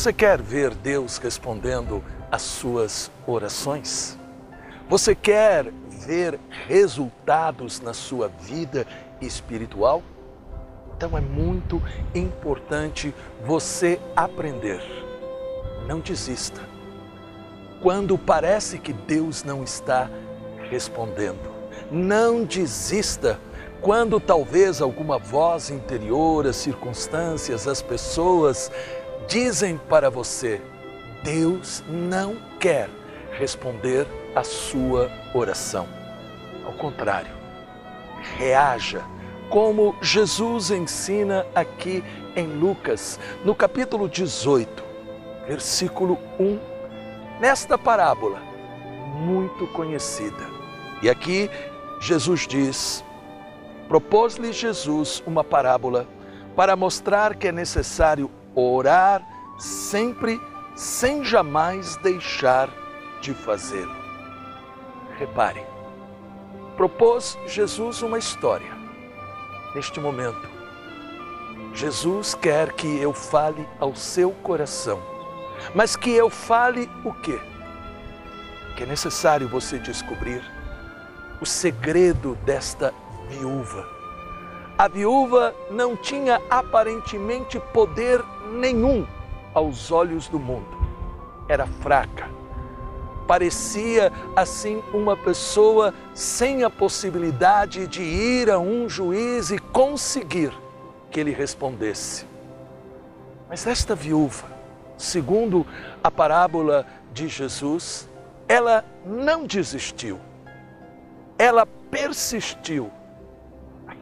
Você quer ver Deus respondendo às suas orações? Você quer ver resultados na sua vida espiritual? Então é muito importante você aprender. Não desista. Quando parece que Deus não está respondendo, não desista quando talvez alguma voz interior, as circunstâncias, as pessoas dizem para você: Deus não quer responder a sua oração. Ao contrário, reaja como Jesus ensina aqui em Lucas, no capítulo 18, versículo 1, nesta parábola muito conhecida. E aqui Jesus diz: propôs-lhe Jesus uma parábola para mostrar que é necessário orar sempre sem jamais deixar de fazê-lo. Repare, propôs Jesus uma história. Neste momento, Jesus quer que eu fale ao seu coração, mas que eu fale o quê? Que é necessário você descobrir o segredo desta viúva a viúva não tinha aparentemente poder nenhum aos olhos do mundo. Era fraca. Parecia assim uma pessoa sem a possibilidade de ir a um juiz e conseguir que ele respondesse. Mas esta viúva, segundo a parábola de Jesus, ela não desistiu. Ela persistiu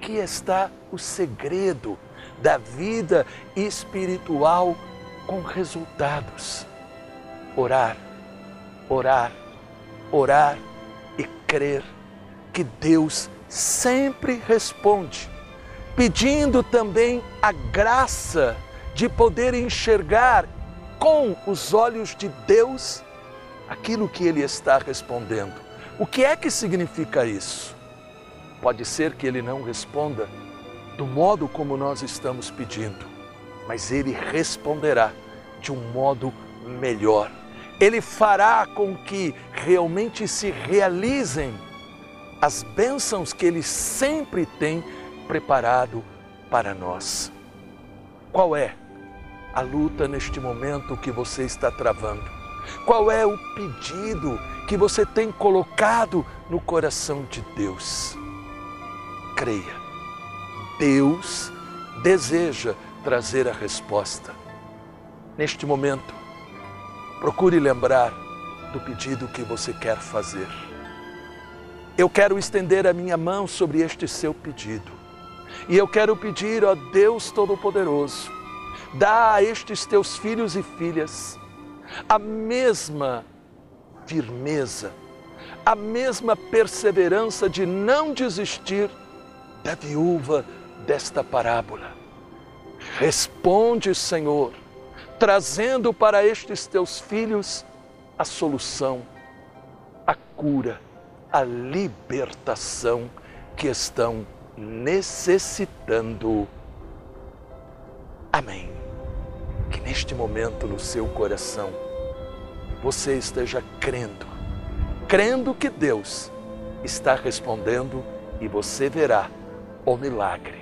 Aqui está o segredo da vida espiritual com resultados. Orar, orar, orar e crer que Deus sempre responde, pedindo também a graça de poder enxergar com os olhos de Deus aquilo que Ele está respondendo. O que é que significa isso? Pode ser que ele não responda do modo como nós estamos pedindo, mas ele responderá de um modo melhor. Ele fará com que realmente se realizem as bênçãos que ele sempre tem preparado para nós. Qual é a luta neste momento que você está travando? Qual é o pedido que você tem colocado no coração de Deus? Creia. Deus deseja trazer a resposta. Neste momento, procure lembrar do pedido que você quer fazer. Eu quero estender a minha mão sobre este seu pedido. E eu quero pedir, ó Deus Todo-Poderoso, dá a estes teus filhos e filhas a mesma firmeza, a mesma perseverança de não desistir da viúva desta parábola. Responde, Senhor, trazendo para estes teus filhos a solução, a cura, a libertação que estão necessitando. Amém. Que neste momento no seu coração você esteja crendo, crendo que Deus está respondendo e você verá o milagre